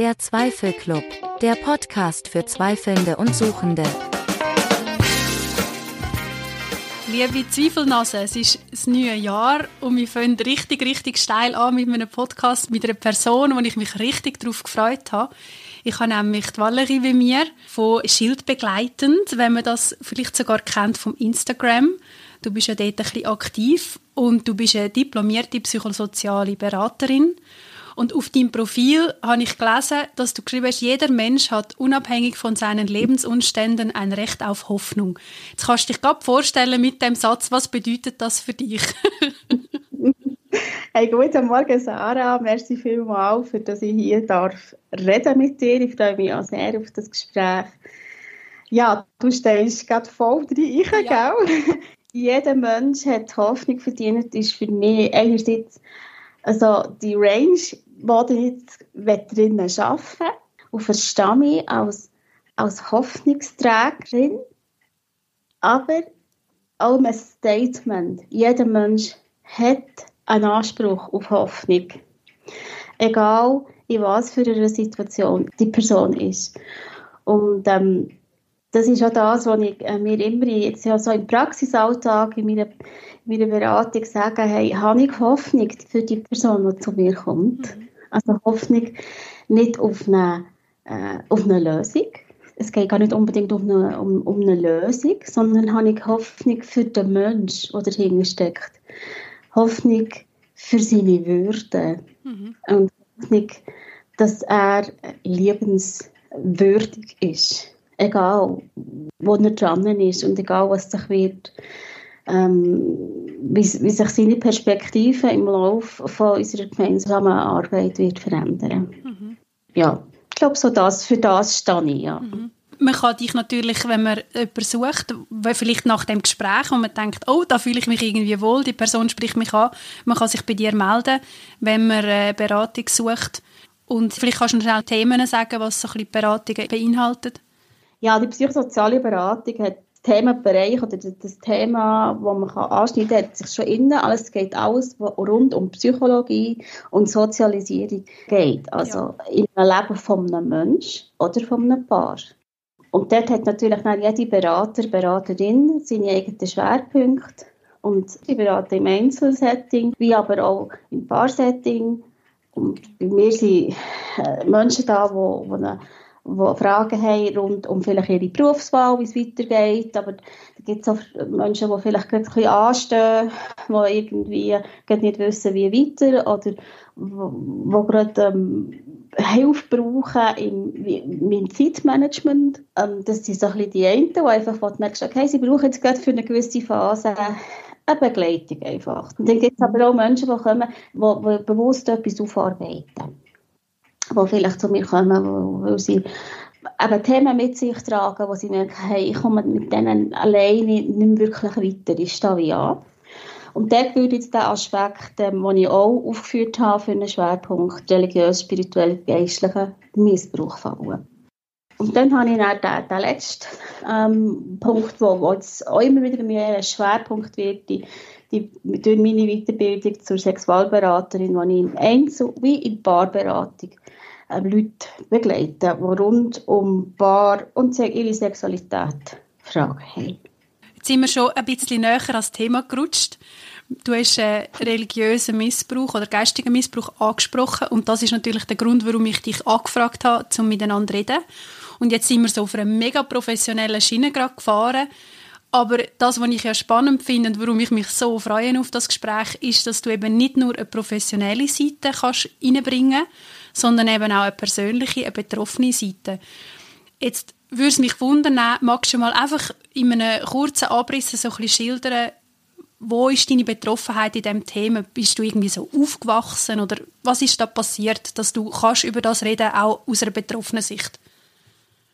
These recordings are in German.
Der Zweifelclub, der Podcast für Zweifelnde und Suchende. Liebe Zweifelnase, es ist das neue Jahr und wir fangen richtig, richtig steil an mit einem Podcast mit einer Person, wo ich mich richtig darauf gefreut habe. Ich habe nämlich die Valerie bei mir von Schild begleitend, wenn man das vielleicht sogar kennt vom Instagram. Du bist ja dort ein bisschen aktiv und du bist eine diplomierte psychosoziale Beraterin. Und auf deinem Profil habe ich gelesen, dass du geschrieben hast, jeder Mensch hat unabhängig von seinen Lebensumständen ein Recht auf Hoffnung. Jetzt kannst du dich gerade vorstellen mit dem Satz, was bedeutet das für dich? hey, guten Morgen Sarah, merci vielmals, für dass ich hier darf reden mit dir. Ich freue mich auch sehr auf das Gespräch. Ja, du stellst gerade voll rein, ja. gell? jeder Mensch hat Hoffnung verdient, ist für mich einerseits also die Range, drinnen arbeiten und verstehe mich als, als Hoffnungsträgerin, aber auch ein Statement. Jeder Mensch hat einen Anspruch auf Hoffnung. Egal, in was für einer Situation die Person ist. Und ähm, das ist auch das, was ich äh, mir immer jetzt ja so im Praxisalltag, in meiner, in meiner Beratung sage, hey, habe ich Hoffnung für die Person, die zu mir kommt. Mhm. Also Hoffnung nicht auf eine, äh, auf eine Lösung. Es geht gar nicht unbedingt um eine, um, um eine Lösung, sondern habe ich Hoffnung für den Mensch, der dahinter steckt. Hoffnung für seine Würde. Mhm. Und Hoffnung, dass er liebenswürdig ist egal wo er dran ist und egal was sich wird, ähm, wie, wie, sich seine Perspektive im Laufe von unserer gemeinsamen Arbeit wird verändern. Mhm. Ja, ich glaube, so das, für das stehe ich, ja. Mhm. Man kann dich natürlich, wenn man jemanden sucht, vielleicht nach dem Gespräch, und man denkt, oh, da fühle ich mich irgendwie wohl, die Person spricht mich an, man kann sich bei dir melden, wenn man eine Beratung sucht. Und vielleicht kannst du schnell Themen sagen, was so ein bisschen Beratungen beinhaltet. Ja, die psychosoziale Beratung hat Themenbereich oder das Thema, das man anschneiden kann, hat sich schon innen. Alles geht alles, was rund um Psychologie und Sozialisierung geht. Also ja. im Leben von einem Menschen oder von einem Paar. Und dort hat natürlich dann jede Berater, Beraterin seine eigenen Schwerpunkte. Und sie beraten im Einzelsetting, wie aber auch im Paarsetting. Und bei mir sind äh, Menschen da, die, die eine die Fragen haben rund um vielleicht ihre Berufswahl, wie es weitergeht. Aber da gibt es auch Menschen, die vielleicht gerade ein bisschen anstehen, die irgendwie nicht wissen, wie weiter oder die gerade ähm, Hilfe brauchen im, im Zeitmanagement. Ähm, das sind so ein bisschen die einen, die einfach wo okay, sie brauchen jetzt gerade für eine gewisse Phase eine Begleitung einfach. Und dann gibt es aber auch Menschen, die kommen, die, die bewusst etwas aufarbeiten die vielleicht zu mir kommen, weil sie eben Themen mit sich tragen, wo sie merken, hey, ich komme mit denen alleine nicht wirklich weiter, ich stehe wie an. Und dort würde jetzt der Aspekt, ähm, den ich auch aufgeführt habe für einen Schwerpunkt, religiös, spirituell, geistlicher Missbrauch fallen. Und dann habe ich dann den, den letzten ähm, Punkt, wo, wo jetzt auch immer wieder mehr ein Schwerpunkt wird, die, die, durch meine Weiterbildung zur Sexualberaterin, wo ich im Einzel- wie in Paarberatung Leute begleiten, die rund um Paar und ihre Sexualität Fragen haben. Jetzt sind wir schon ein bisschen näher ans Thema gerutscht. Du hast äh, religiösen Missbrauch oder geistigen Missbrauch angesprochen und das ist natürlich der Grund, warum ich dich angefragt habe, um miteinander zu reden. Und jetzt sind wir so auf einer mega professionellen Schiene gerade gefahren. Aber das, was ich ja spannend finde und warum ich mich so freue auf das Gespräch, ist, dass du eben nicht nur eine professionelle Seite kannst reinbringen kannst, sondern eben auch eine persönliche, eine betroffene Seite. Jetzt würde es mich wundern, magst du mal einfach in einem kurzen Abriss so ein bisschen schildern, wo ist deine Betroffenheit in diesem Thema? Bist du irgendwie so aufgewachsen oder was ist da passiert, dass du kannst über das reden, auch aus einer betroffenen Sicht?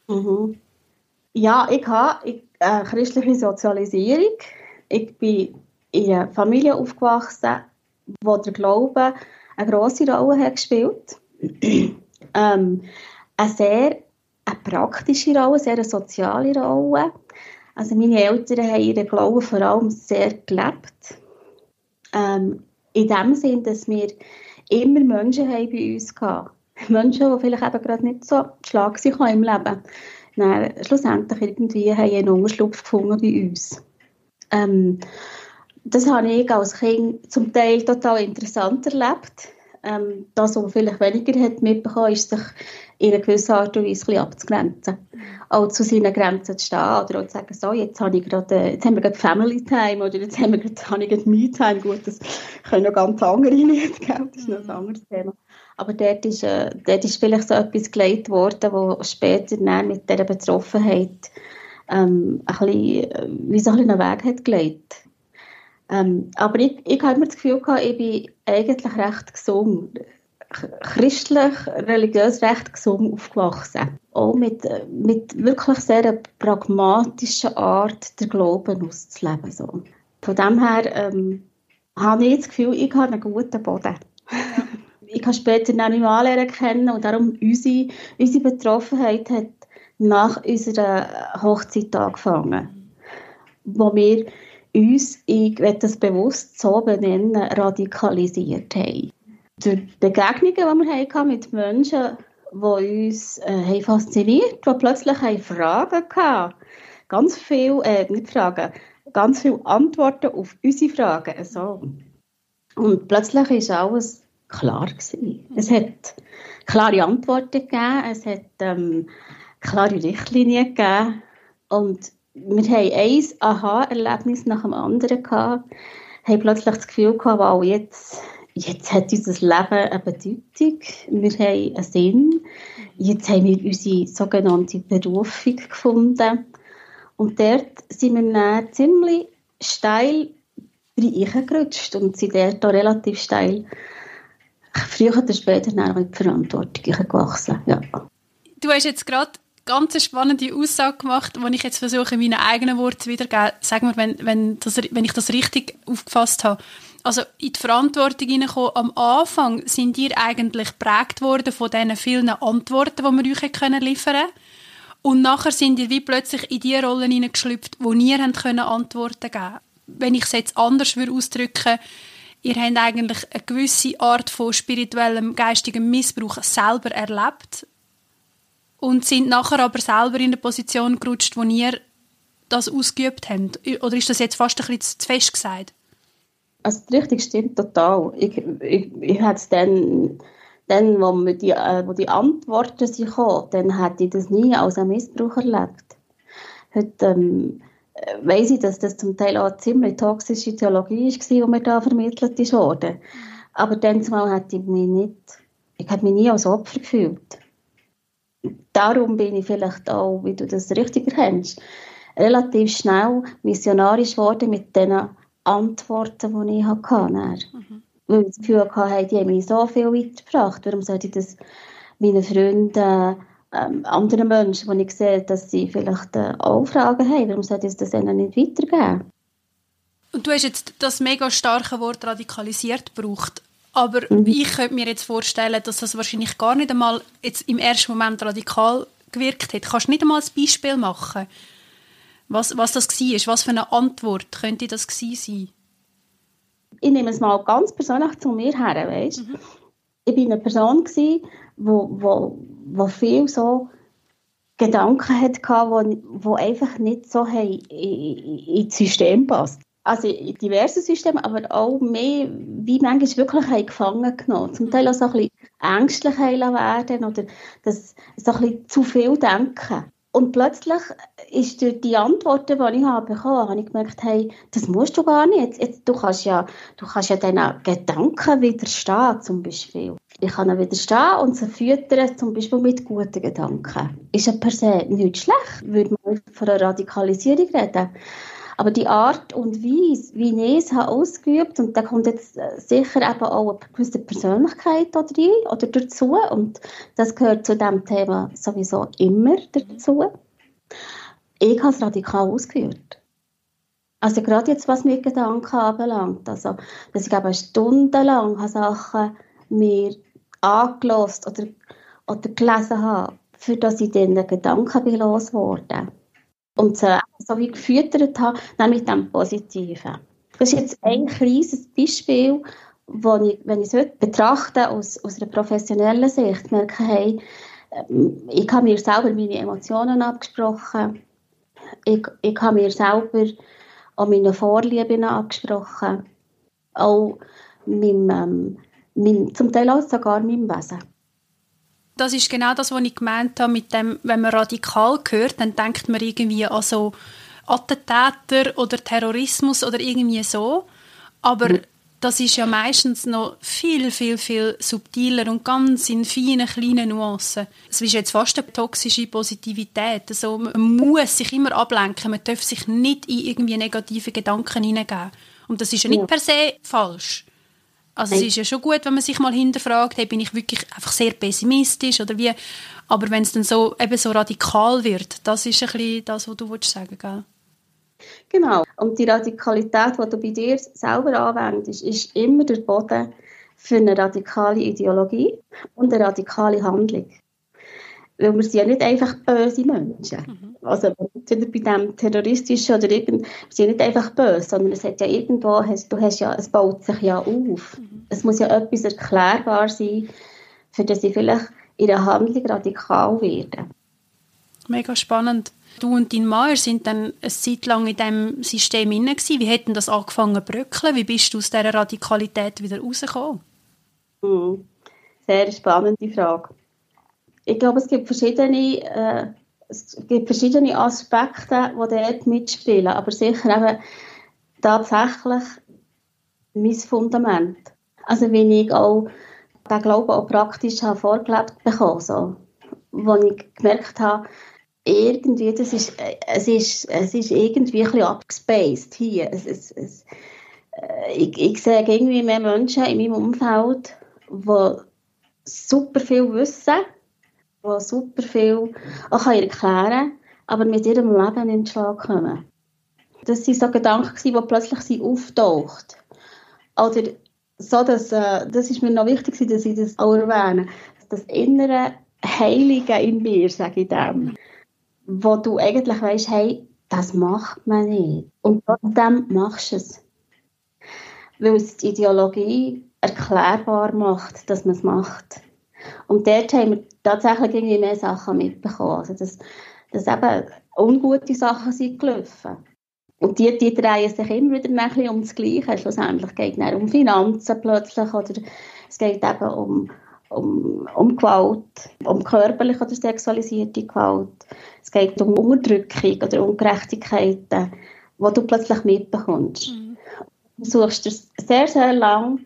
Mhm. Ja, ich habe eine christliche Sozialisierung. Ich bin in einer Familie aufgewachsen, wo der Glaube eine grosse Rolle hat gespielt ähm, eine sehr eine praktische Rolle, sehr eine soziale Rolle. Also meine Eltern haben ihren Glauben vor allem sehr gelebt. Ähm, in dem Sinn, dass wir immer Menschen haben bei uns hatten, Menschen, die vielleicht eben gerade nicht so schlag waren im Leben, dann schlussendlich irgendwie haben einen Unterschlupf gefunden bei uns. Ähm, das habe ich als Kind zum Teil total interessant erlebt. Ähm, das, was vielleicht weniger hat mitbekommen, ist sich in einer gewissen Art und Weise ein abzugrenzen. Auch zu seinen Grenzen zu stehen oder auch zu sagen, so, jetzt, habe ich gerade, jetzt haben wir gerade Family Time oder jetzt haben wir gerade, habe ich gerade Me Time. Gut, das können noch ganz andere gell? das ist noch ein anderes Thema. Aber dort ist, äh, dort ist vielleicht so etwas gelegt worden, wo später mit dieser Betroffenheit ähm, ein bisschen, äh, wie so ein bisschen einen Weg hat gelegt. Ähm, aber ich, ich habe immer das Gefühl gehabt, ich bin eigentlich recht gesund, christlich, religiös recht gesund aufgewachsen. Auch mit, mit wirklich sehr pragmatischer Art, den Glauben auszuleben. So. Von dem her ähm, habe ich das Gefühl, ich habe einen guten Boden. ich habe später noch nicht mal anlernen kennen und darum unsere, unsere Betroffenheit hat nach unserer Hochzeit angefangen, wo wir uns, ich werde das bewusst so benennen, radikalisiert haben. Durch Begegnungen, die wir hatten mit Menschen, die uns äh, haben fasziniert die plötzlich haben Fragen hatten. Ganz viele, äh, nicht Fragen, ganz viele Antworten auf unsere Fragen. So. Und plötzlich ist alles klar gewesen. Es hat klare Antworten gegeben, es hat ähm, klare Richtlinien gegeben und wir haben ein Aha-Erlebnis nach dem anderen gehabt, haben plötzlich das Gefühl gehabt, wow, jetzt, jetzt hat unser Leben eine Bedeutung, wir haben einen Sinn, jetzt haben wir unsere sogenannte Berufung gefunden und dort sind wir dann ziemlich steil reingerutscht und sind dort auch relativ steil früher oder später in die Verantwortung gewachsen. Ja. Du hast jetzt gerade ganz spannende Aussage gemacht, die ich jetzt versuche, in meinen eigenen Worten zu wiedergeben. Sag mir, wenn, wenn, das, wenn ich das richtig aufgefasst habe. Also in die Verantwortung hineinkommen, am Anfang sind ihr eigentlich geprägt worden von diesen vielen Antworten, die wir euch können liefern können. Und nachher sind ihr wie plötzlich in die Rollen hineingeschlüpft, wo ihr können Antworten geben Wenn ich es jetzt anders würde ausdrücken ihr habt eigentlich eine gewisse Art von spirituellem, geistigem Missbrauch selber erlebt und sind nachher aber selber in der Position gerutscht, wo ihr das ausgeübt habt? Oder ist das jetzt fast ein bisschen zu fest gesagt? Also richtig stimmt total. Ich, ich, ich hätte es dann, dann wo, die, äh, wo die Antworten sind gekommen, dann hätte ich das nie als einen Missbrauch erlebt. Heute ähm, weiss ich, dass das zum Teil auch eine ziemlich toxische Theologie war, die mir da vermittelt wurde. Aber dann zumal hätte ich mich nicht, ich hätte mich nie als Opfer gefühlt darum bin ich vielleicht auch, wie du das richtig erkennst, relativ schnell missionarisch geworden mit den Antworten, die ich hatte. Mhm. Weil ich das Gefühl hatte, die haben mich so viel weitergebracht. Warum sollte ich das meinen Freunden, ähm, anderen Menschen, die ich sehe, dass sie vielleicht äh, auch Fragen haben, warum sollte ich das ihnen nicht weitergeben? Und du hast jetzt das mega starke Wort radikalisiert gebraucht. Aber mhm. ich könnte mir jetzt vorstellen, dass das wahrscheinlich gar nicht einmal jetzt im ersten Moment radikal gewirkt hat. Kannst du nicht einmal ein Beispiel machen, was, was das war? Was für eine Antwort könnte das sein? Ich nehme es mal ganz persönlich zu mir her, weißt? Mhm. Ich war eine Person, die wo, wo, wo viel so Gedanken hatte, die wo einfach nicht so in, ins System passt also in diversen Systemen, aber auch mehr, wie manchmal wirklich haben gefangen genommen. Zum Teil auch so ein bisschen ängstlich werden oder das, so ein bisschen zu viel denken. Und plötzlich ist durch die Antworten, die ich habe bekommen habe, ich gemerkt, hey, das musst du gar nicht. Jetzt, jetzt, du, kannst ja, du kannst ja diesen Gedanken widerstehen, zum Beispiel. Ich kann ihnen widerstehen und sie füttern, zum Beispiel mit guten Gedanken. Ist ja per se nicht schlecht, würde man von einer Radikalisierung reden. Aber die Art und Weise, wie ich es habe ausgeübt, und da kommt jetzt äh, sicher eben auch eine gewisse Persönlichkeit da rein oder dazu, und das gehört zu diesem Thema sowieso immer dazu. Ich habe es radikal ausgeführt. Also gerade jetzt, was mir Gedanken anbelangt, also, dass ich eben stundenlang Sachen mir angelost oder, oder gelesen habe, für das ich dann Gedanken bin losgeworden und so, so wie gefüttert habe, mit dem Positiven. Das ist jetzt ein kleines Beispiel, wo ich, wenn ich es heute betrachte, aus, aus einer professionellen Sicht, merke, hey, ähm, ich habe mir selber meine Emotionen abgesprochen, ich, ich habe mir selber auch meine Vorlieben abgesprochen, auch meinem, ähm, meinem, zum Teil auch sogar meinem Wesen. Das ist genau das, was ich gemeint habe, mit dem, wenn man radikal hört, dann denkt man irgendwie an so Attentäter oder Terrorismus oder irgendwie so. Aber mhm. das ist ja meistens noch viel, viel, viel subtiler und ganz in feinen, kleinen Nuancen. Es ist jetzt fast eine toxische Positivität. Also man muss sich immer ablenken, man darf sich nicht in irgendwie negative Gedanken hineingeben. Und das ist ja nicht per se falsch. Also es ist ja schon gut, wenn man sich mal hinterfragt, hey, bin ich wirklich einfach sehr pessimistisch oder wie. Aber wenn es dann so, eben so radikal wird, das ist ein bisschen das, was du sagen willst, gell? Genau. Und die Radikalität, die du bei dir selber anwendest, ist immer der Boden für eine radikale Ideologie und eine radikale Handlung. Weil wir sind ja nicht einfach böse Menschen. Mhm. Also bei dem terroristischen oder irgend, wir sind nicht einfach böse, sondern es hat ja irgendwo, du hast ja, es baut sich ja auf. Mhm. Es muss ja etwas erklärbar sein, für das sie vielleicht in der Handlung radikal werden. Mega spannend. Du und dein Mann sind dann eine Zeit lang in diesem System inne Wie hätten das angefangen zu bröckeln? Wie bist du aus dieser Radikalität wieder rausgekommen? Mhm. Sehr spannende Frage ich glaube, es gibt verschiedene, äh, es gibt verschiedene Aspekte, die dort mitspielen, aber sicher eben tatsächlich mein Fundament. Also wenn ich auch den Glauben auch praktisch habe vorgelebt bekommen, so, wo ich gemerkt habe, irgendwie, das ist, es ist, es ist irgendwie ein bisschen abgespaced hier. Es, es, es, äh, ich, ich sehe irgendwie mehr Menschen in meinem Umfeld, die super viel wissen, die super viel auch erklären kann, aber mit ihrem Leben in den Schlag kommen. Das waren so Gedanken, die plötzlich auftaucht. Oder so, dass, äh, das ist mir noch wichtig, dass ich das auch erwähne. Das innere Heilige in mir, sage ich dem, wo du eigentlich weißt, hey, das macht man nicht. Und trotzdem machst du es. Weil es die Ideologie erklärbar macht, dass man es macht. Und dort haben wir tatsächlich irgendwie mehr Sachen mitbekommen. Also, dass, dass eben ungute Sachen sind gelaufen. Und die, die drehen sich immer wieder ein bisschen um das Gleiche. Schlussendlich geht es um Finanzen plötzlich oder es geht eben um, um, um Gewalt, um körperliche oder sexualisierte Gewalt. Es geht um Unterdrückung oder Ungerechtigkeiten, die du plötzlich mitbekommst. Mhm. Du versuchst es sehr, sehr lang,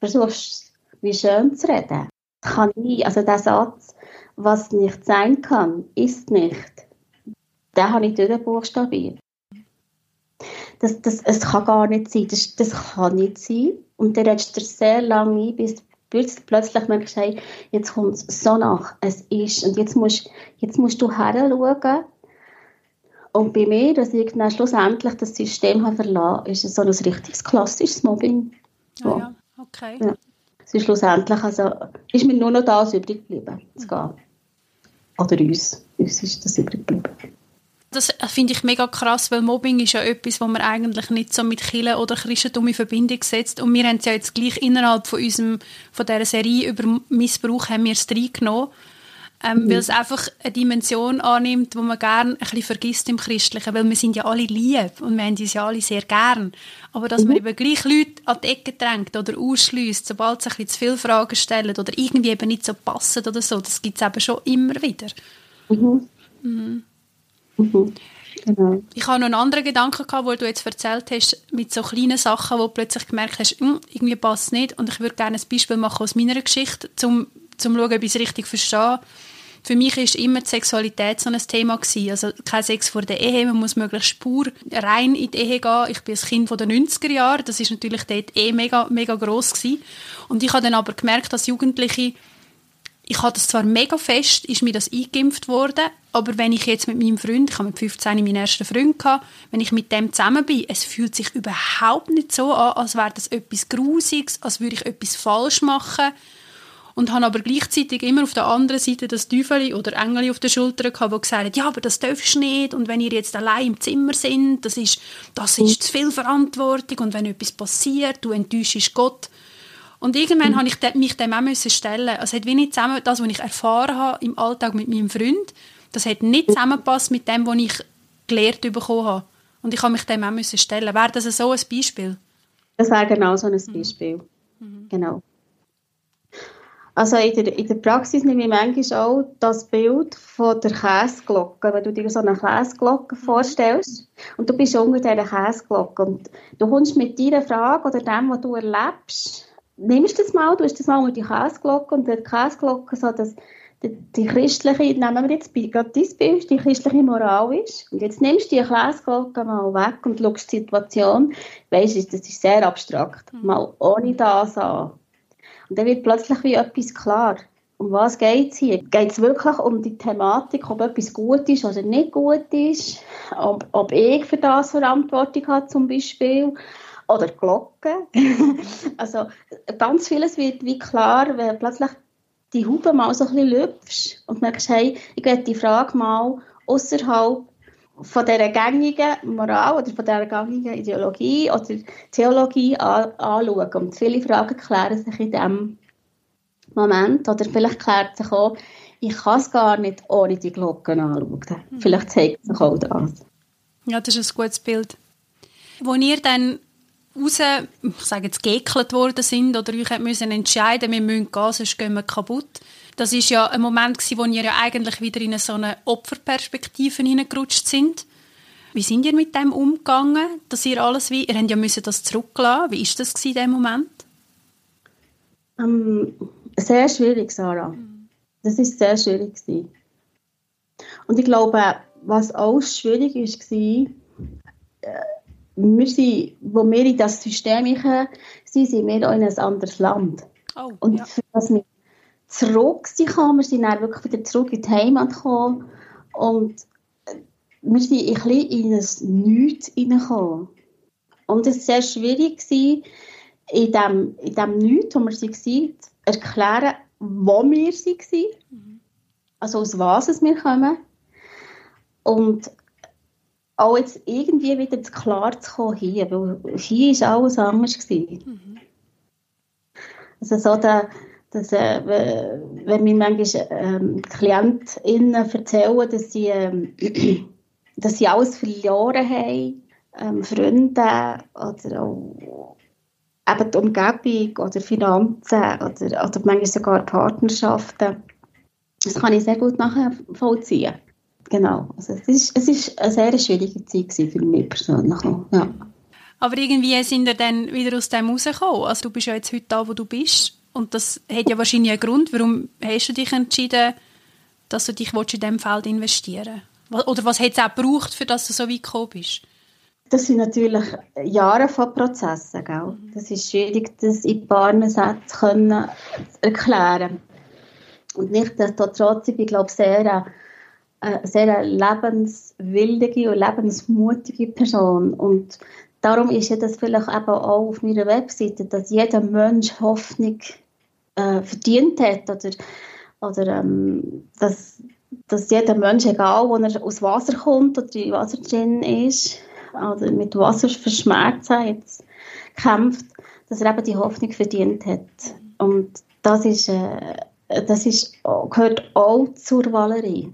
versuchst wie schön zu reden kann nie, also der Satz, was nicht sein kann, ist nicht, den habe ich durchbuchstabiert. Das, das, es kann gar nicht sein, das, das kann nicht sein. Und dann redest du sehr lange ein, bis du plötzlich merkst, hey, jetzt kommt es so nach, es ist, und jetzt musst, jetzt musst du heranschauen. Und bei mir, dass ich dann schlussendlich das System habe verlassen ist es so ein richtiges klassisches Mobbing. Ja, ja. okay. Ja es schlussendlich, also, ist mir nur noch das übrig geblieben, zu gehen. Oder uns. Uns ist das übrig geblieben. Das finde ich mega krass, weil Mobbing ist ja etwas, was man eigentlich nicht so mit Killen oder Christentum in Verbindung setzt. Und wir haben es ja jetzt gleich innerhalb von, unserem, von dieser Serie über Missbrauch haben wir es reingenommen ähm, mhm. weil es einfach eine Dimension annimmt, die man gerne ein bisschen vergisst im Christlichen, weil wir sind ja alle lieb und wir haben uns ja alle sehr gern. Aber dass mhm. man eben gleich Leute an die Ecke drängt oder ausschließt, sobald sie ein bisschen zu viele Fragen stellen oder irgendwie eben nicht so passen oder so, das gibt es eben schon immer wieder. Mhm. Mhm. mhm. Genau. Ich habe noch einen anderen Gedanken gehabt, wo du jetzt erzählt hast, mit so kleinen Sachen, wo du plötzlich gemerkt hast, hm, irgendwie passt es nicht. Und ich würde gerne ein Beispiel machen aus meiner Geschichte, um zu schauen, ob ich es richtig verstehe für mich ist immer die Sexualität so ein Thema gewesen. Also kein Sex vor der Ehe, man muss möglichst spur rein in die Ehe gehen. Ich bin ein Kind von den 90er Jahren, das ist natürlich dort eh mega, mega gross gewesen. Und ich habe dann aber gemerkt, dass Jugendliche ich habe das zwar mega fest, ist mir das eingeimpft worden, aber wenn ich jetzt mit meinem Freund, ich habe mit 15 meinen ersten Freund gehabt, wenn ich mit dem zusammen bin, es fühlt sich überhaupt nicht so an, als wäre das etwas Grusiges, als würde ich etwas falsch machen und habe aber gleichzeitig immer auf der anderen Seite das Teufel oder Engel auf der Schulter gehabt, die gesagt hat, ja, aber das darfst du nicht und wenn ihr jetzt allein im Zimmer sind, das ist, das ist zu viel Verantwortung und wenn etwas passiert, du enttäuschst Gott. Und irgendwann mhm. habe ich mich dem auch müssen stellen. Also es hat wie nicht zusammen, das, was ich erfahren habe im Alltag mit meinem Freund, das hat nicht zusammengepasst mit dem, was ich gelehrt bekommen habe. Und ich habe mich dem auch müssen stellen. Wäre das so ein Beispiel? Das wäre genau so ein mhm. Beispiel. Mhm. Genau. Also in der, in der Praxis nehme ich manchmal auch das Bild von der Käseglocke, wenn du dir so eine Käseglocke mhm. vorstellst. Und du bist unter dieser Käseglocke. Und du kommst mit deiner Frage oder dem, was du erlebst, nimmst du das mal, du hast das mal unter die Käseglocke und die Käseglocke so das, die, die christliche, nehmen wir jetzt gerade dein Bild, die christliche Moral ist. Und jetzt nimmst du die Käseglocke mal weg und schaust die Situation, weißt du, das ist sehr abstrakt, mhm. mal ohne das an und dann wird plötzlich wie etwas klar. Um was geht es hier? Geht es wirklich um die Thematik, ob etwas gut ist oder nicht gut ist? Ob, ob ich für das Verantwortung habe zum Beispiel? Oder die Glocke? also ganz vieles wird wie klar, wenn plötzlich die Haube mal so ein bisschen lüpfst und merkst, hey, ich werde die Frage mal außerhalb von dieser gängigen Moral oder von dieser gängigen Ideologie oder Theologie an, anschauen. Und viele Fragen klären sich in diesem Moment. Oder vielleicht klärt sich auch, ich kann es gar nicht ohne die Glocken anschauen. Mhm. Vielleicht zeigt sich auch das. Ja, das ist ein gutes Bild. Wo ihr dann raus, ich sage jetzt, geekelt worden sind oder euch müssen entscheiden, wir müssen gehen, sonst gehen wir kaputt. Das ist ja ein Moment gewesen, wo ihr ja eigentlich wieder in so eine Opferperspektive hineingerutscht sind. Wie sind ihr mit dem umgegangen, dass ihr alles wie, ihr habt ja müssen das zurücklassen. Wie ist das in dem Moment? Ähm, sehr schwierig, Sarah. Das ist sehr schwierig gewesen. Und ich glaube, was auch schwierig ist, war, äh, wir sind, wo wir in das System sind, sind wir auch in ein anderes Land. Oh, und ja. für das wir zurück sind, wir sind dann wirklich wieder zurück in die Heimat gekommen und äh, wir sind ein bisschen in ein Nichts hineingekommen. Und es war sehr schwierig, gewesen, in dem, in dem Nichts, wo wir waren, zu erklären, wo wir waren, mhm. also aus was wir kommen. Und auch jetzt irgendwie wieder klar zu kommen hier, weil hier war alles anders. Mhm. Also so der, dass, äh, wenn mir manchmal ähm, KlientInnen erzählen, dass sie, ähm, dass sie alles verloren haben, ähm, Freunde oder auch eben die Umgebung oder Finanzen oder, oder manchmal sogar Partnerschaften, das kann ich sehr gut nachvollziehen. Genau. Also es ist, es ist eine sehr schwierige Zeit für mich persönlich. Ja. Aber irgendwie sind wir dann wieder aus dem rausgekommen. Also du bist ja jetzt heute da, wo du bist. Und das hat ja wahrscheinlich einen Grund. Warum hast du dich entschieden, dass du dich in diesem Feld investieren willst? Oder was hat es auch gebraucht, für dass du so weit gekommen bist? Das sind natürlich Jahre von Prozessen. Gell? Das ist schwierig, das in ein paar Sätzen zu erklären. Und nicht, dass trotz ich glaube, sehr eine sehr lebenswillige und lebensmutige Person. Und darum ist ja das vielleicht eben auch auf meiner Webseite, dass jeder Mensch Hoffnung äh, verdient hat oder, oder ähm, dass, dass jeder Mensch, egal wo er aus Wasser kommt oder in Wasser drin ist oder mit Wasser verschmerzen jetzt kämpft, dass er eben die Hoffnung verdient hat. Und das ist, äh, das ist, gehört auch zur Valerie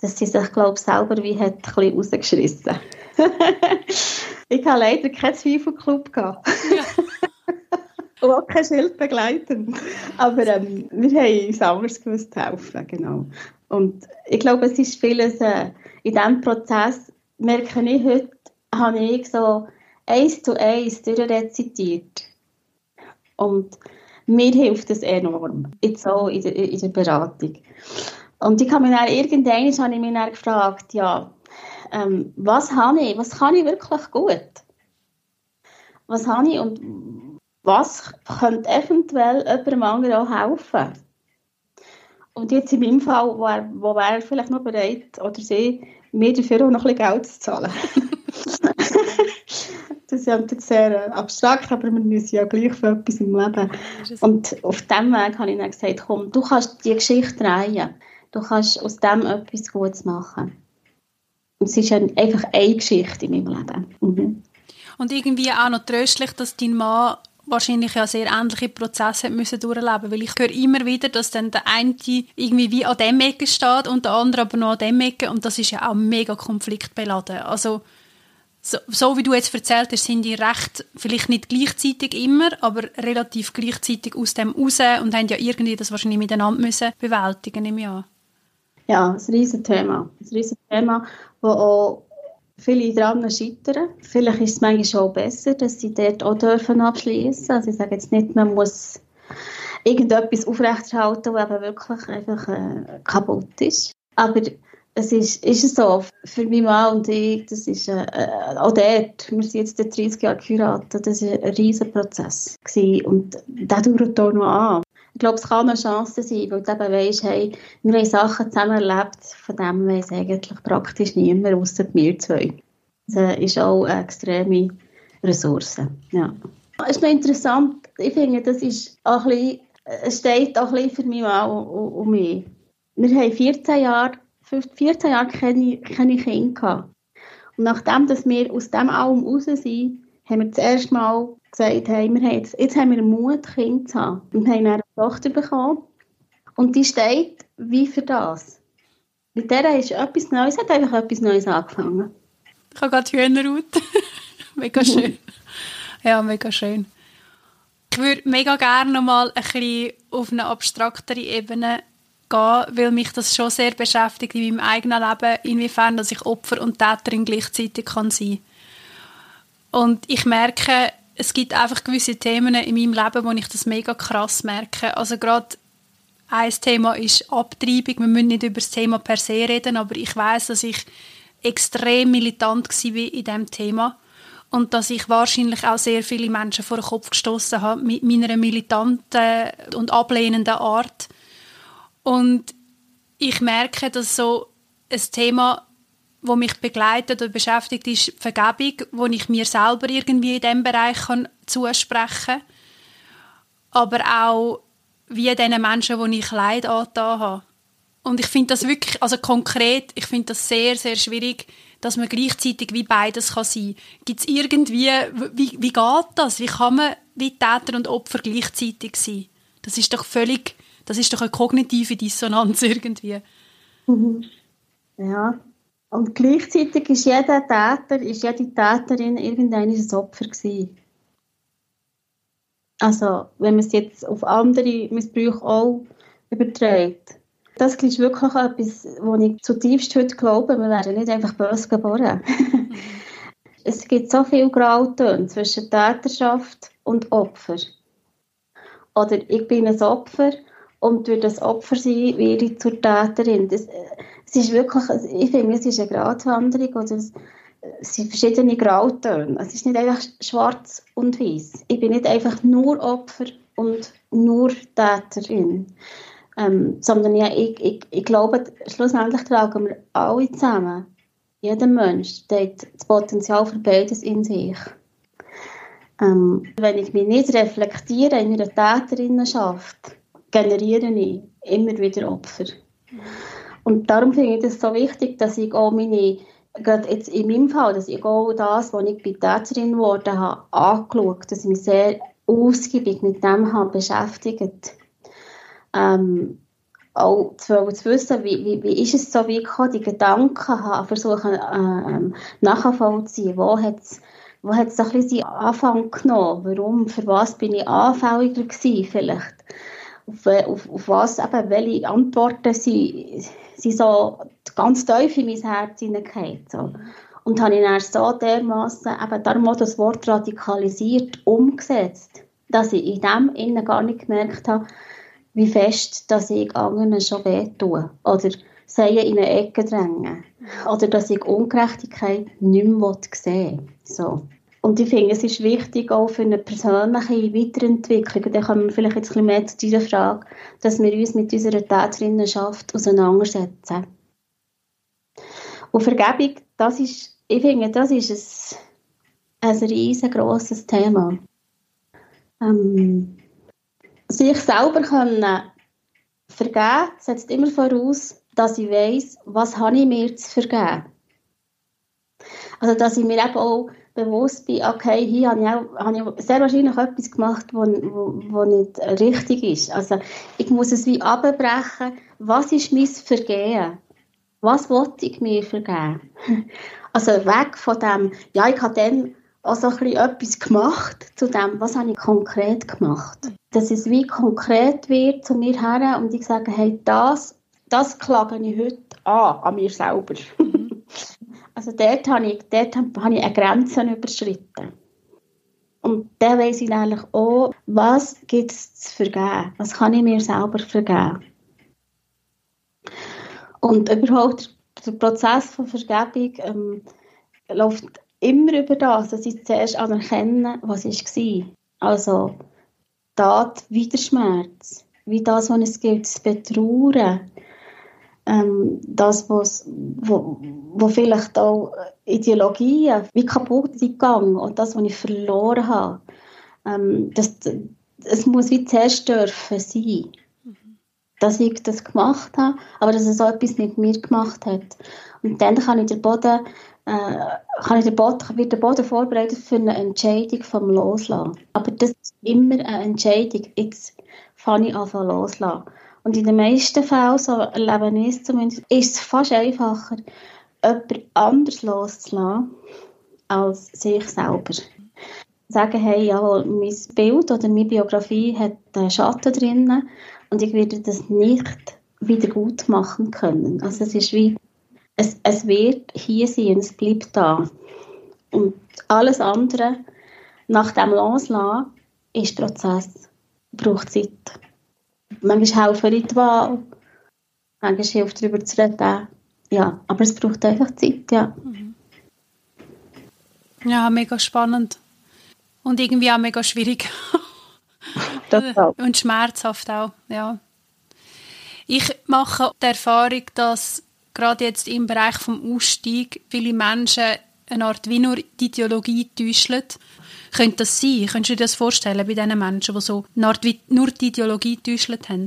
dass sie sich, glaube ich, selber wie hat ein bisschen rausgeschissen. ich habe leider keinen Zweifelclub gehabt. Ja. Und auch kein Schild begleiten. Aber ähm, wir haben uns anders gewusst helfen, genau. Und ich glaube, es ist vieles, äh, in diesem Prozess merke ich heute, habe ich so eins zu eins durchrezitiert. Und mir hilft das enorm, jetzt auch in der, in der Beratung. Und ich habe mich dann, irgendwann habe ich mich dann gefragt, ja, ähm, was habe ich, was kann ich wirklich gut? Was habe ich und was könnte eventuell jemandem anderen auch helfen? Und jetzt in meinem Fall, wo, er, wo wäre er vielleicht noch bereit, oder sie, mir dafür auch noch ein bisschen Geld zu zahlen. das ist ja sehr abstrakt, aber wir müssen ja gleich für etwas im Leben. Und auf diesem Weg habe ich dann gesagt, komm, du kannst die Geschichte drehen du kannst aus dem etwas Gutes machen. Und es ist einfach eine Geschichte in meinem Leben. Mhm. Und irgendwie auch noch tröstlich, dass dein Mann, wahrscheinlich ja sehr ähnliche Prozesse müssen durchleben weil ich höre immer wieder, dass dann der eine irgendwie wie an dem Ecke steht und der andere aber noch an dem Ecke und das ist ja auch mega konfliktbeladen. Also so, so, wie du jetzt erzählt hast, sind die recht, vielleicht nicht gleichzeitig immer, aber relativ gleichzeitig aus dem raus und haben ja irgendwie das wahrscheinlich miteinander müssen bewältigen im Jahr. Ja, ein riesen Thema. Ein riesen Thema, wo auch viele daran scheitern. Vielleicht ist es manchmal auch besser, dass sie dort auch dürfen abschließen. Also ich sage jetzt nicht, man muss irgendetwas aufrechterhalten, das eben wirklich einfach äh, kaputt ist. Aber es ist, ist es so, für mich Mann und ich, das ist äh, äh auch dort, wir sind jetzt 30 Jahre geheiratet, das war ein riesen Prozess. Gewesen. Und der dauert auch noch an. Ich glaube, es kann eine Chance sein, weil du eben weisst, hey, wir haben Sachen zusammen erlebt, von dem weiss eigentlich praktisch niemand, außer wir zwei. Das ist auch eine extreme Ressource. Ja. Es ist noch interessant, ich finde, das ist auch ein bisschen, es steht auch ein bisschen für mich und, und mich. Wir haben 14 Jahre 14 Jahre keine, keine Kinder gehabt. Und nachdem dass wir aus dem allem raus sind, haben wir das erste Mal gesagt, hey, wir haben jetzt, jetzt haben wir Mut, Kinder zu haben. Und haben eine Tochter bekommen. Und die steht wie für das. Mit der ist etwas Neues, hat einfach etwas Neues angefangen. Ich habe gerade Hühnerhaut. mega schön. Ja, mega schön. Ich würde mega gerne noch mal ein bisschen auf eine abstraktere Ebene gehen, weil mich das schon sehr beschäftigt in meinem eigenen Leben, inwiefern dass ich Opfer und Täterin gleichzeitig kann sein Und ich merke, es gibt einfach gewisse Themen in meinem Leben, wo ich das mega krass merke. Also gerade ein Thema ist Abtreibung. Wir müssen nicht über das Thema per se reden, aber ich weiß, dass ich extrem militant war in diesem Thema und dass ich wahrscheinlich auch sehr viele Menschen vor den Kopf gestoßen habe mit meiner militanten und ablehnenden Art und ich merke, dass so ein Thema, wo mich begleitet oder beschäftigt, ist Vergebung, wo ich mir selber irgendwie in diesem Bereich kann zusprechen kann. Aber auch wie den Menschen, die ich Leid angetan habe. Und ich finde das wirklich, also konkret, ich finde das sehr, sehr schwierig, dass man gleichzeitig wie beides kann sein kann. Gibt es irgendwie, wie, wie geht das? Wie kann man wie Täter und Opfer gleichzeitig sein? Das ist doch völlig das ist doch eine kognitive Dissonanz irgendwie. Mhm. Ja. Und gleichzeitig ist jeder Täter, ist jede Täterin irgendein Opfer gewesen. Also, wenn man es jetzt auf andere Missbrauche auch überträgt. Das ist wirklich etwas, wo ich zutiefst heute glaube, wir werden nicht einfach böse geboren. Es gibt so viele Grautöne zwischen Täterschaft und Opfer. Oder ich bin ein Opfer und durch das Opfer sein werde zur Täterin. Das, es ist wirklich, ich finde, es ist eine Gratwanderung oder es, es sind verschiedene Grautöne. Es ist nicht einfach schwarz und weiß. Ich bin nicht einfach nur Opfer und nur Täterin. Ähm, sondern ja, ich, ich, ich glaube, schlussendlich tragen wir alle zusammen, jeder Mensch, hat das Potenzial für beides in sich. Ähm, wenn ich mich nicht reflektiere in einer Täterinnenschaft, generiere ich immer wieder Opfer. Und darum finde ich es so wichtig, dass ich auch meine, gerade jetzt in meinem Fall, dass ich auch das, was ich bei Täterin geworden habe, angeschaut, dass ich mich sehr ausgiebig mit dem habe beschäftigt. Ähm, auch zu, zu wissen, wie, wie, wie ist es so wie gekommen, die Gedanken haben, versuchen äh, nachvollziehen, wo hat es wo hat's ein bisschen Anfang genommen, warum, für was bin ich anfälliger gewesen vielleicht auf, auf, auf was eben, welche Antworten sie, sie so ganz tief in mein Herz hineingehauen. So. Und habe ich dann so dermassen, eben darum auch das Wort radikalisiert umgesetzt, dass ich in dem Innen gar nicht gemerkt habe, wie fest, dass ich anderen schon wehtue. Oder sie in eine Ecke drängen. Oder dass ich Ungerechtigkeit nicht mehr sehen will. So. Und ich finde, es ist wichtig auch für eine persönliche Weiterentwicklung, und dann kommen wir vielleicht jetzt ein bisschen mehr zu dieser Frage, dass wir uns mit unserer Täterinnenschaft auseinandersetzen. Und Vergebung, das ist, ich finde, das ist ein, ein riesengroßes Thema. Ähm, sich selber können vergeben setzt immer voraus, dass ich weiß, was habe ich mir zu vergeben. Also, dass ich mir eben auch bewusst bin, okay, hier habe ich, auch, habe ich sehr wahrscheinlich etwas gemacht, was nicht richtig ist. Also ich muss es wie abbrechen, was ist mein Vergehen? Was wollte ich mir vergeben? Also weg von dem, ja, ich habe dann auch so etwas gemacht, zu dem, was habe ich konkret gemacht. Dass es wie konkret wird zu mir her und ich sage, hey, das, das klage ich heute an, an mir selber. Also dort habe ich, dort habe ich eine Grenze überschritten. Und dann weiss ich eigentlich auch, was gibt es zu vergeben? Was kann ich mir selber vergeben? Und überhaupt der Prozess von Vergebung ähm, läuft immer über das, dass ich zuerst anerkenne, was war. Also Tat wie der Schmerz, wie das, was es gilt, zu betrauern, ähm, das, was, wo, wo vielleicht auch Ideologien wie kaputt sind gegangen und das, was ich verloren habe. Ähm, das, es muss wie zuerst dürfen sein, dass ich das gemacht habe, aber dass es auch etwas mit mir gemacht hat. Und dann kann ich den Boden, äh, kann ich den Boden, wird der Boden vorbereitet für eine Entscheidung vom Loslassen. Aber das ist immer eine Entscheidung. Jetzt fange ich an loslassen. Und in den meisten Fällen, so erlebe ich es zumindest, ist es fast einfacher, jemand anders loszulassen, als sich selber. Sagen, hey, jawohl, mein Bild oder meine Biografie hat einen Schatten drin und ich werde das nicht wieder gut machen können. Also es ist wie, es, es wird hier sein, es bleibt da. Und alles andere, nach dem Loslassen, ist Prozess, braucht Zeit. Manchmal helfen Ritual, manchmal hilft darüber zu reden. Ja, aber es braucht einfach Zeit, ja. Mhm. Ja, mega spannend. Und irgendwie auch mega schwierig. auch. Und schmerzhaft auch, ja. Ich mache die Erfahrung, dass gerade jetzt im Bereich vom Ausstieg viele Menschen eine Art wie nur die Ideologie täuschen könnte das sein? Könntest du dir das vorstellen bei diesen Menschen, die so eine Art wie nur die Ideologie getäuscht haben?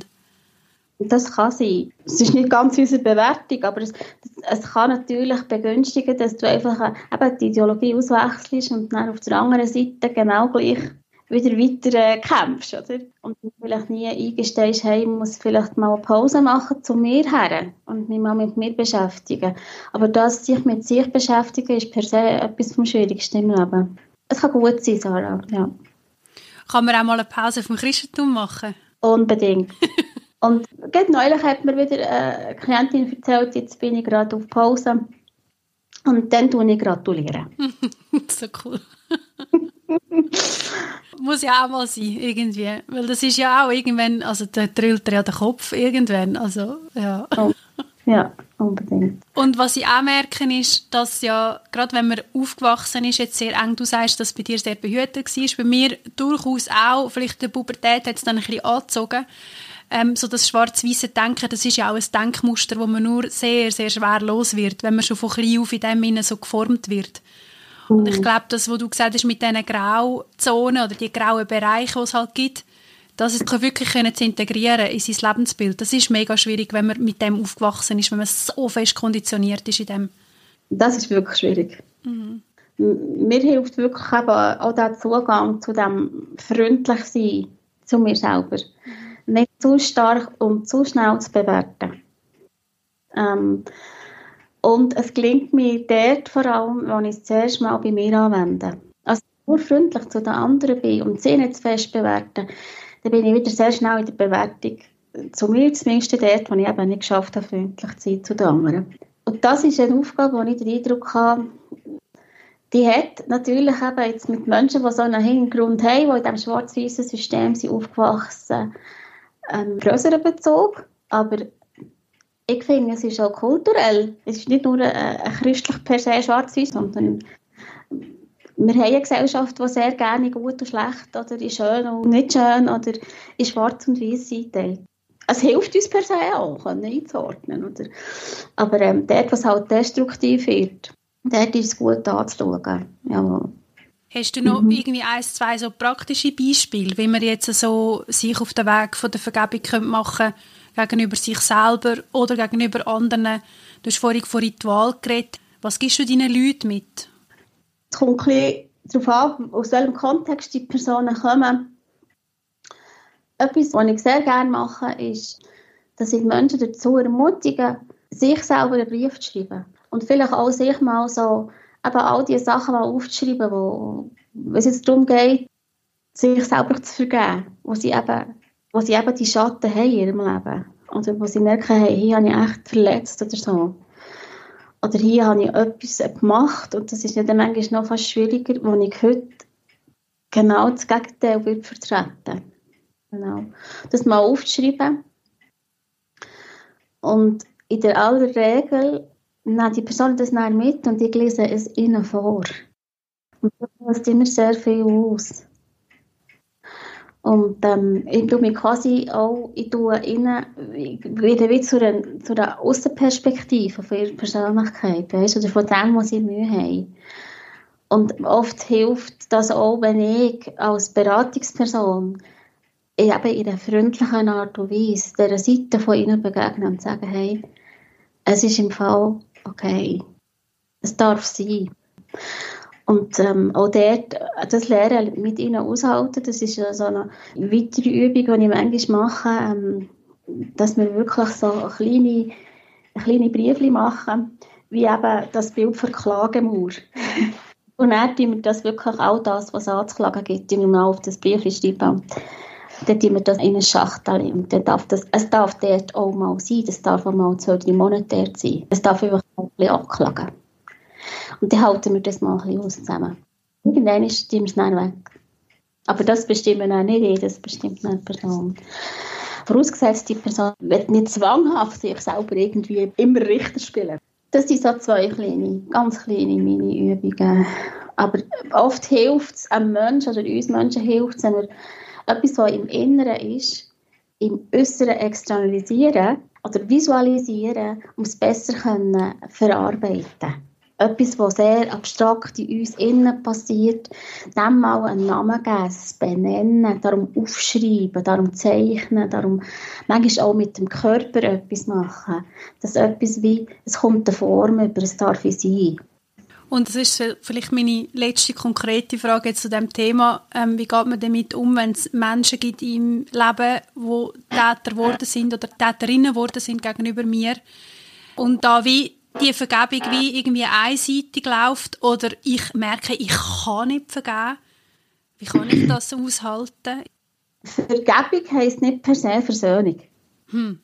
Das kann sein. Es ist nicht ganz unsere Bewertung, aber es, es kann natürlich begünstigen, dass du einfach eben die Ideologie auswechselst und dann auf der anderen Seite genau gleich wieder weiter äh, kämpfst, oder? Und vielleicht nie eingestehst, hey, ich muss vielleicht mal eine Pause machen zu mir her und mich mal mit mir beschäftigen. Aber das sich mit sich beschäftigen, ist per se etwas vom Schwierigsten im Leben. Es kann gut sein, Sarah, ja. Kann man auch mal eine Pause vom Christentum machen? Unbedingt. Und gerade neulich hat mir wieder eine Klientin erzählt, jetzt bin ich gerade auf Pause. Und dann tue ich gratulieren. so cool. Muss ja auch mal sein, irgendwie. Weil das ist ja auch irgendwann, also da drillt ja der Kopf irgendwann. Also, ja. Oh, ja. Unbedingt. Und was ich auch merke, ist, dass ja, gerade wenn man aufgewachsen ist, jetzt sehr eng, du sagst, dass bei dir sehr behütet war, bei mir durchaus auch, vielleicht die Pubertät hat es dann ein bisschen angezogen, ähm, so das schwarz-weiße Denken, das ist ja auch ein Denkmuster, wo man nur sehr, sehr schwer los wird, wenn man schon von klein auf in dem Sinne so geformt wird. Und ich mhm. glaube, das, was du gesagt hast mit diesen Grauzonen oder die grauen Bereiche, die es halt gibt, das ist wirklich können zu integrieren in sein Lebensbild. Das ist mega schwierig, wenn man mit dem aufgewachsen ist, wenn man so fest konditioniert ist in dem. Das ist wirklich schwierig. Mhm. Mir hilft wirklich eben auch der Zugang zu dem freundlich sein zu mir selber. Mhm. Nicht zu stark und zu schnell zu bewerten. Ähm, und es gelingt mir dort vor allem, wenn ich es zuerst mal bei mir anwende. Also nur freundlich zu den anderen bin und sie nicht zu fest bewerten dann bin ich wieder sehr schnell in der Bewertung. Zu mir zumindest dort, wo ich eben nicht geschafft habe, freundlich zu sein zu den anderen. Und das ist eine Aufgabe, wo ich den Eindruck habe, die hat natürlich eben jetzt mit Menschen, die so einen Hintergrund haben, die in diesem schwarz-weißen System sind aufgewachsen einen größeren Bezug. Aber ich finde, es ist auch kulturell. Es ist nicht nur ein, ein christlich per se schwarz-weiß, sondern wir haben eine Gesellschaft, die sehr gerne gut und schlecht oder in schön und nicht schön oder in schwarz und weiß einteilt. Es hilft uns per se auch, einzuordnen. Oder? Aber ähm, dort, was halt destruktiv wird, dort ist es gut anzuschauen. Jawohl. Hast du noch mhm. irgendwie ein, zwei so praktische Beispiele, wie man jetzt so sich auf den Weg von der Vergebung machen könnte, gegenüber sich selber oder gegenüber anderen? Du hast vorhin von Ritual geredet. Was gibst du deinen Leuten mit? Es kommt ein bisschen darauf an, aus welchem Kontext die Personen kommen. Etwas, was ich sehr gerne mache, ist, dass ich Menschen dazu ermutige, sich selber einen Brief zu schreiben. Und vielleicht auch sich mal so, eben all die Sachen mal aufzuschreiben, wo, wenn es jetzt darum geht, sich selber zu vergeben, wo sie eben, wo sie eben die Schatten haben in ihrem Leben. Oder wo sie merken, hey, hier habe ich echt verletzt oder so. Oder hier habe ich etwas gemacht und das ist ja dann manchmal noch fast schwieriger, wo ich heute genau das Gegenteil wird vertreten. Genau. Das mal aufzuschreiben. Und in der aller Regel nehmen die Personen das dann mit und ich lese es ihnen vor. Und das löst immer sehr viel aus. Und ähm, ich tue mich quasi auch, ich tue ihnen wieder wie zu einer, zu Außenperspektive von ihrer Persönlichkeit, weißt, oder von dem, was sie Mühe haben. Und oft hilft das auch, wenn ich als Beratungsperson eben in einer freundlichen Art und Weise dieser Seite von ihnen begegne und sage, hey, es ist im Fall okay, es darf sein. Und ähm, auch dort, das Lernen mit ihnen aushalten, das ist so eine weitere Übung, die ich manchmal mache, ähm, dass wir wirklich so kleine, kleine Briefchen machen, wie eben das Bild für Klagemauer. Und dann tun wir das wirklich auch das, was es anzuklagen gibt, wir mal auf das Brief schreiben. Dann tun wir das in eine Schachtel und dann darf das, es darf dort auch mal sein, das darf auch mal zwei, drei Monate dort sein. Es darf einfach ein bisschen abklagen. Und dann halten wir das mal ein bisschen aus zusammen. Irgendwann ist die dann weg. Aber das bestimmen auch nicht ich, das bestimmt eine Person. Vorausgesetzt, die Person wird nicht zwanghaft sich selber irgendwie immer Richter spielen. Das sind so zwei kleine, ganz kleine Mini-Übungen. Aber oft hilft es einem Menschen oder uns Menschen hilft es, wenn wir etwas, was im Inneren ist, im Äußeren externalisieren oder visualisieren, um es besser können verarbeiten etwas, was sehr abstrakt in uns innen passiert, dem mal einen Namen geben, benennen, darum aufschreiben, darum zeichnen, darum manchmal auch mit dem Körper etwas machen. Das etwas wie, es kommt eine Form über, es darf sein. Und das ist vielleicht meine letzte konkrete Frage jetzt zu dem Thema. Ähm, wie geht man damit um, wenn es Menschen gibt im Leben, die Täter geworden sind oder Täterinnen geworden sind gegenüber mir und da wie die Vergebung wie irgendwie einseitig läuft oder ich merke, ich kann nicht vergeben. Wie kann ich das aushalten? Vergebung heisst nicht per se Versöhnung. Hm.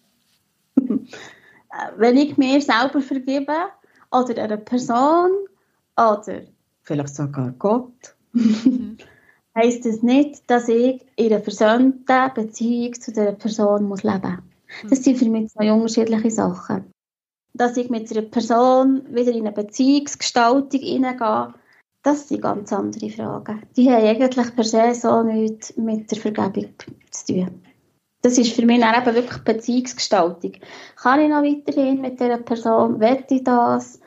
Wenn ich mir selber vergebe oder einer Person oder vielleicht sogar Gott, mhm. heisst es das nicht, dass ich in einer versöhnten Beziehung zu dieser Person muss leben muss. Das sind für mich zwei unterschiedliche Sachen dass ich mit einer Person wieder in eine Beziehungsgestaltung hineingehe, das sind ganz andere Fragen. Die haben eigentlich per se so nichts mit der Vergebung zu tun. Das ist für mich dann eben wirklich Beziehungsgestaltung. Kann ich noch weiterhin mit dieser Person, wette ich das?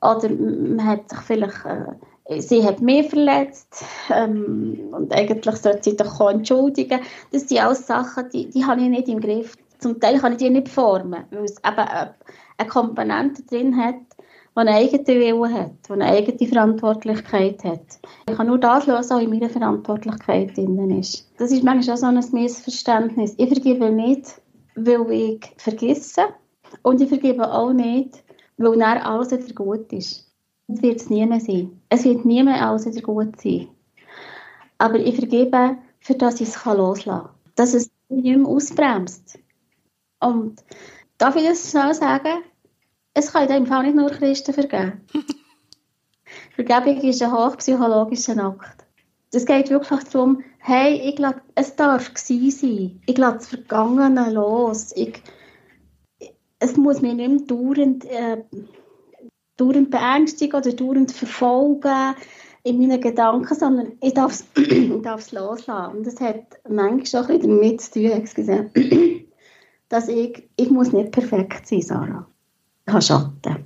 Oder man hat sich vielleicht, äh, sie hat mich verletzt ähm, und eigentlich sollte sie doch entschuldigen. Das sind alles Sachen, die, die habe ich nicht im Griff. Zum Teil kann ich die nicht formen, weil es eben äh, eine Komponente drin hat, die einen eigenen Willen hat, die eine eigene Verantwortlichkeit hat. Ich kann nur das lösen, was in meiner Verantwortlichkeit drin ist. Das ist manchmal auch so ein Missverständnis. Ich vergebe nicht, weil ich vergesse und ich vergebe auch nicht, weil dann alles wieder gut ist. Das wird es nie mehr sein. Es wird nie mehr alles wieder gut sein. Aber ich vergebe, für das ich es loslassen kann. Dass es nicht mehr ausbremst. Und Darf ich das schnell sagen? Es kann in dem Fall nicht nur Christen vergeben. Vergebung ist ein hochpsychologischer Akt. Es geht wirklich darum, hey, ich lasse, es darf sein. Ich lasse das Vergangene los. Ich, es muss mich nicht mehr dauernd, äh, dauernd beängstigen oder dauernd verfolgen in meinen Gedanken, sondern ich darf es loslassen. Und das hat manchmal auch ein bisschen damit zu tun, dass ich, ich muss nicht perfekt sein, Sarah. Ich habe Schatten.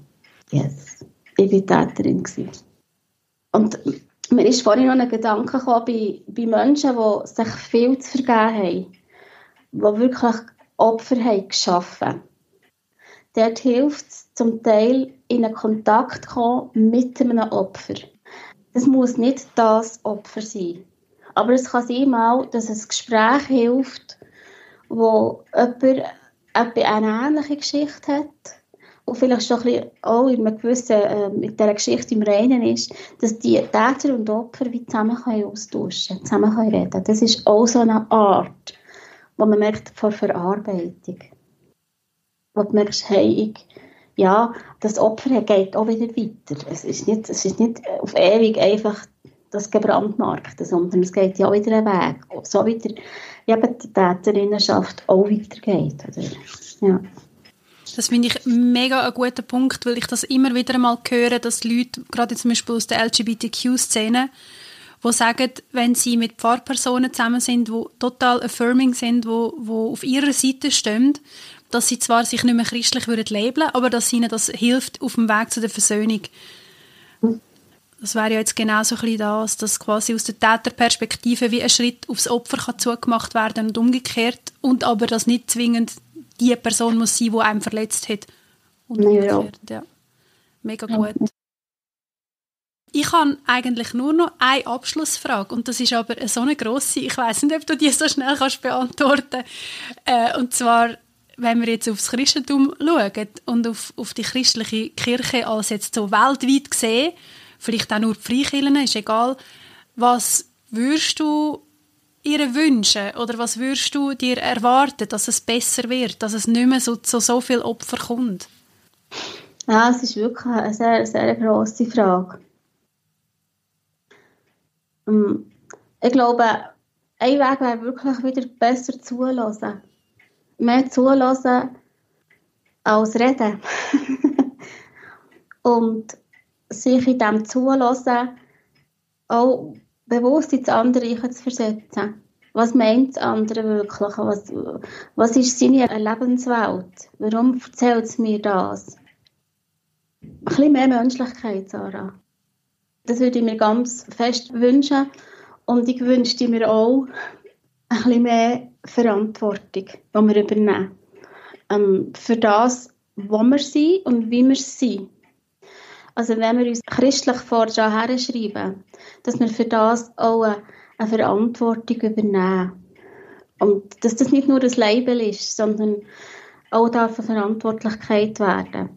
Yes. Ich war Täterin. Und mir ist vorhin noch ein Gedanke gekommen bei, bei Menschen, die sich viel zu vergeben haben, die wirklich Opfer haben geschaffen. Dort hilft es zum Teil, in einen Kontakt zu kommen mit einem Opfer. Das muss nicht das Opfer sein. Aber es kann sein dass ein Gespräch hilft, wo jemand eine ähnliche Geschichte hat und vielleicht schon ein auch in einer gewissen, äh, mit dieser Geschichte im Reinen ist, dass die Täter und Opfer wie zusammen können austauschen zusammen können reden Das ist auch so eine Art, wo man merkt, von Verarbeitung. Wo du merkst, hey, ich, ja, das Opfer geht auch wieder weiter. Es ist nicht, es ist nicht auf ewig einfach das gebrandmarkte, sondern es geht ja auch wieder einen Weg. So wie der, eben die Täterinnenschaft auch weitergeht. Oder? Ja. Das finde ich mega ein guter Punkt, weil ich das immer wieder mal höre, dass Leute, gerade zum Beispiel aus der LGBTQ-Szene, die sagen, wenn sie mit Pfarrpersonen zusammen sind, die total affirming sind, wo, wo auf ihrer Seite stehen, dass sie zwar sich nicht mehr christlich würden labeln, aber dass ihnen das hilft auf dem Weg zu der Versöhnung. Das wäre ja jetzt genau so ein bisschen das, dass quasi aus der Täterperspektive wie ein Schritt aufs Opfer kann zugemacht werden und umgekehrt und aber das nicht zwingend die Person muss sein, die einem verletzt hat. Und umgekehrt, ja. Mega gut. Ich habe eigentlich nur noch eine Abschlussfrage und das ist aber so eine grosse. Ich weiß nicht, ob du die so schnell kannst beantworten. Äh, und zwar wenn wir jetzt aufs Christentum schauen und auf, auf die christliche Kirche als jetzt so weltweit gesehen, vielleicht auch nur die Freikirchen, ist egal, was würdest du ihr wünschen oder was würdest du dir erwarten, dass es besser wird, dass es nicht mehr so, so, so viel Opfer kommt? Ja, es ist wirklich eine sehr, sehr grosse Frage. Ähm, ich glaube, ein Weg wäre wirklich wieder besser zulassen mehr zulassen als reden. und sich in dem Zulassen auch bewusst ins andere zu versetzen. Was meint das andere wirklich? Was, was ist seine Lebenswelt? Warum erzählt es mir das? Ein bisschen mehr Menschlichkeit, Sarah. Das würde ich mir ganz fest wünschen. Und ich wünschte mir auch ein bisschen mehr Verantwortung, die wir übernehmen. Ähm, für das, wo wir sind und wie wir sind. Also wenn wir uns christlich vorher herschreiben, dass wir für das auch eine, Verantwortung übernehmen. Und dass das nicht nur ein Label ist, sondern auch darf eine Verantwortlichkeit werden.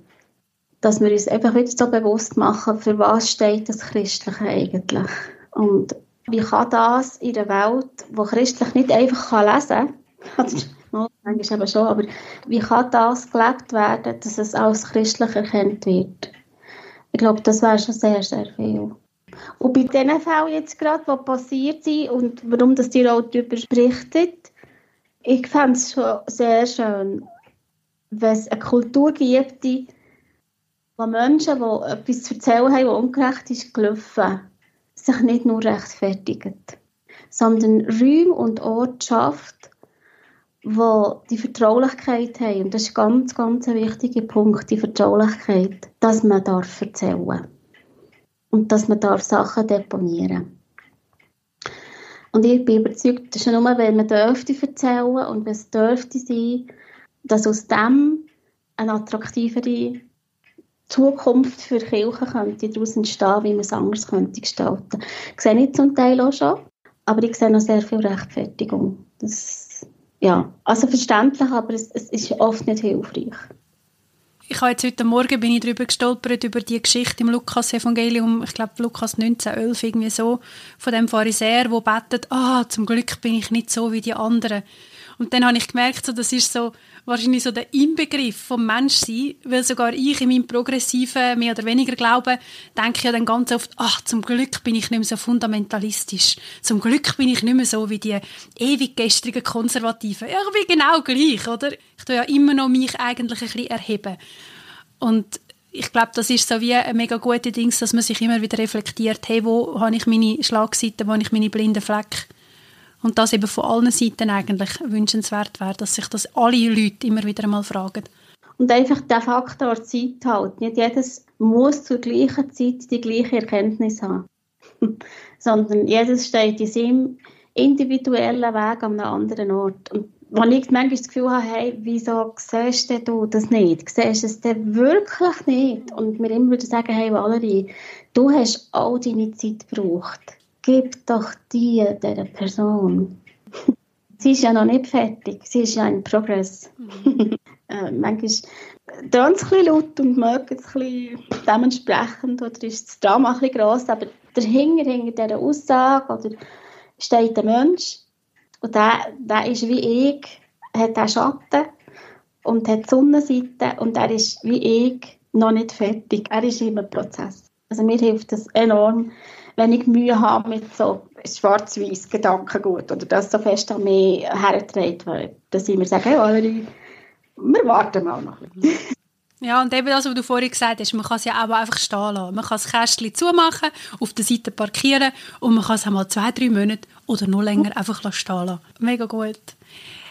Dass wir uns einfach wieder so bewusst machen, für was steht das Christliche eigentlich. Und wie kann das in einer Welt, wo christlich nicht einfach kann lesen kann, manchmal eben schon, aber wie kann das gelebt werden, dass es als christlich erkannt wird? Ich glaube, das wäre schon sehr, sehr viel. Und bei diesen Fällen jetzt gerade, die passiert sind und warum das die auch darüber berichtet, ich fände es schon sehr schön, wenn es eine Kultur gibt, wo Menschen, die etwas zu erzählen haben, was ungerecht ist, gelaufen sich nicht nur rechtfertigt, sondern Räume und Orte schafft, wo die Vertraulichkeit haben. Und das ist ganz, ganz ein wichtiger Punkt, die Vertraulichkeit, dass man darf erzählen und dass man darf Sachen deponieren und ich bin überzeugt, dass nur, wenn man dürfte erzählen und wenn es dürfte sein, dass aus dem eine attraktivere Zukunft für Kirchen könnte daraus entstehen, wie man es anders könnte gestalten. Das sehe ich zum Teil auch schon, aber ich sehe noch sehr viel Rechtfertigung. Das, ja, also verständlich, aber es, es ist oft nicht hilfreich. Ich habe jetzt heute Morgen bin ich darüber gestolpert, über die Geschichte im Lukas-Evangelium, ich glaube Lukas 19, 11, irgendwie so, von dem Pharisäer, der betet, ah, zum Glück bin ich nicht so wie die anderen. Und dann habe ich gemerkt, so, das ist so wahrscheinlich so der Inbegriff vom Menschsein, weil sogar ich in meinem progressiven, mehr oder weniger Glauben, denke ja dann ganz oft, ach, zum Glück bin ich nicht mehr so fundamentalistisch. Zum Glück bin ich nicht mehr so wie die ewig gestrigen Konservativen. Ja, ich bin genau gleich, oder? Ich tue ja immer noch mich eigentlich ein bisschen erheben. Und ich glaube, das ist so wie ein mega gute Ding, dass man sich immer wieder reflektiert, hey, wo habe ich meine Schlagseiten, wo habe ich meine blinden Flecken und das eben von allen Seiten eigentlich wünschenswert wäre, dass sich das alle Leute immer wieder einmal fragen. Und einfach der Faktor Zeit halt. Nicht jedes muss zur gleichen Zeit die gleiche Erkenntnis haben. Sondern jedes steht in seinem individuellen Weg an einem anderen Ort. Und Wenn ich manchmal das Gefühl habe, hey, wieso siehst du das nicht? Siehst du es denn wirklich nicht? Und mir immer wieder sagen, hey Valerie, du hast all deine Zeit gebraucht. Gib doch die dieser Person. sie ist ja noch nicht fertig, sie ist ja in Progress. Mhm. äh, manchmal tönt es ein laut und mögt es ein dementsprechend oder ist das Drama ein bisschen gross, aber dahinter, hinter dieser Aussage oder steht der Mensch und der, der ist wie ich, hat auch Schatten und hat die Sonnenseite und er ist wie ich noch nicht fertig. Er ist immer im Prozess. Also mir hilft das enorm, wenn ich Mühe habe mit so schwarz-weiß Gedankengut oder das so fest an mich herträgt, dass ich mir sage, hey Valerie, wir warten mal noch ein bisschen. Ja, und eben das, was du vorhin gesagt hast, man kann es ja auch einfach stehen lassen. Man kann das Kästchen zumachen, auf der Seite parkieren und man kann es einmal zwei, drei Monate oder noch länger einfach stehen lassen. Mega gut.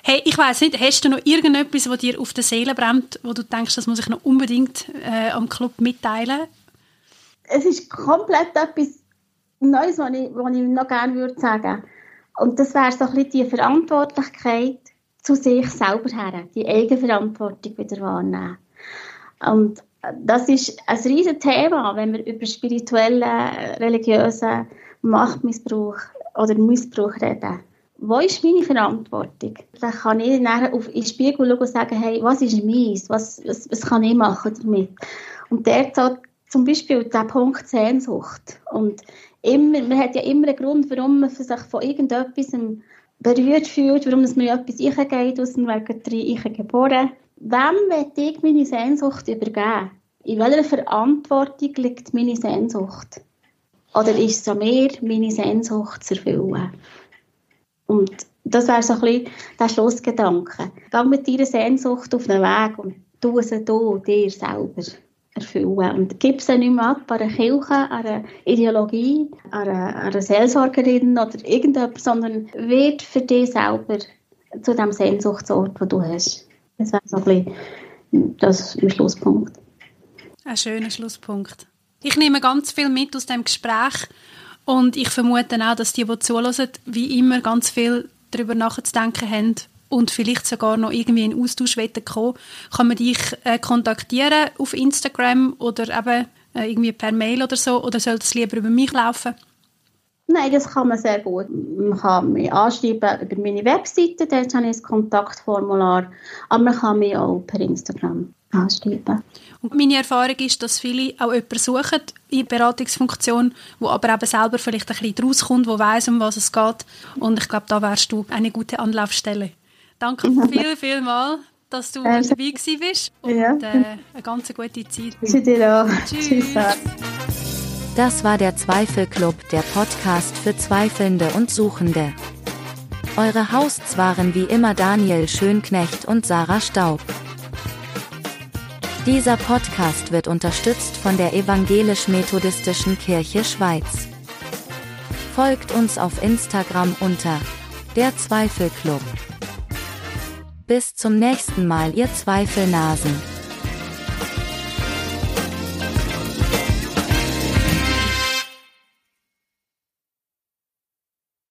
Hey, ich weiß nicht, hast du noch irgendetwas, was dir auf der Seele brennt, wo du denkst, das muss ich noch unbedingt äh, am Club mitteilen? Es ist komplett etwas Neues, was ich, was ich noch gerne würde sagen. Und das wäre so ein bisschen die Verantwortlichkeit zu sich selber her, die Eigenverantwortung wieder wahrnehmen. Und das ist ein riesiges Thema, wenn wir über spirituellen, religiösen Machtmissbrauch oder Missbrauch reden. Wo ist meine Verantwortung? Dann kann ich nachher auf den Spiegel schauen und sagen, hey, was ist meins? Was, was, was kann ich machen damit? Und der so zum Beispiel der Punkt Sehnsucht. Und immer, man hat ja immer einen Grund, warum man sich von irgendetwas berührt fühlt, warum es mir etwas eingeht, aus dem Wegen drei geboren wem will ich meine Sehnsucht übergeben? In welcher Verantwortung liegt meine Sehnsucht? Oder ist es an mir, meine Sehnsucht zu erfüllen? Und das wäre so ein bisschen der Schlussgedanke. Geh mit deiner Sehnsucht auf den Weg und tu sie dir selber erfüllen. Und gib sie nicht mehr ab an eine Kirche, an eine Ideologie, an eine, an eine Seelsorgerin oder irgendetwas, sondern wird für dich selber zu dem Sehnsuchtsort, den du hast. Das wäre so ein bisschen das mein Schlusspunkt. Ein schöner Schlusspunkt. Ich nehme ganz viel mit aus dem Gespräch und ich vermute auch, dass die, die zuhören, wie immer ganz viel darüber nachzudenken haben und vielleicht sogar noch irgendwie in Austausch kommen kann man dich äh, kontaktieren auf Instagram oder eben äh, irgendwie per Mail oder so oder soll es lieber über mich laufen? Nein, das kann man sehr gut. Man kann mich anschreiben über meine Webseite, dort habe ich ein Kontaktformular, aber man kann mich auch per Instagram anschreiben. Und meine Erfahrung ist, dass viele auch jemanden suchen in Beratungsfunktion, wo aber eben selber vielleicht ein bisschen rauskommt, wo weiß um was es geht. Und ich glaube, da wärst du eine gute Anlaufstelle. Danke viel, viel mal, dass du äh, dabei gewesen bist und ja. äh, eine ganz gute Zeit. Tschüss dir auch. Tschüss. Tschüss. Das war der Zweifelclub, der Podcast für Zweifelnde und Suchende. Eure Hosts waren wie immer Daniel Schönknecht und Sarah Staub. Dieser Podcast wird unterstützt von der Evangelisch-Methodistischen Kirche Schweiz. Folgt uns auf Instagram unter der Zweifelclub. Bis zum nächsten Mal, ihr Zweifelnasen.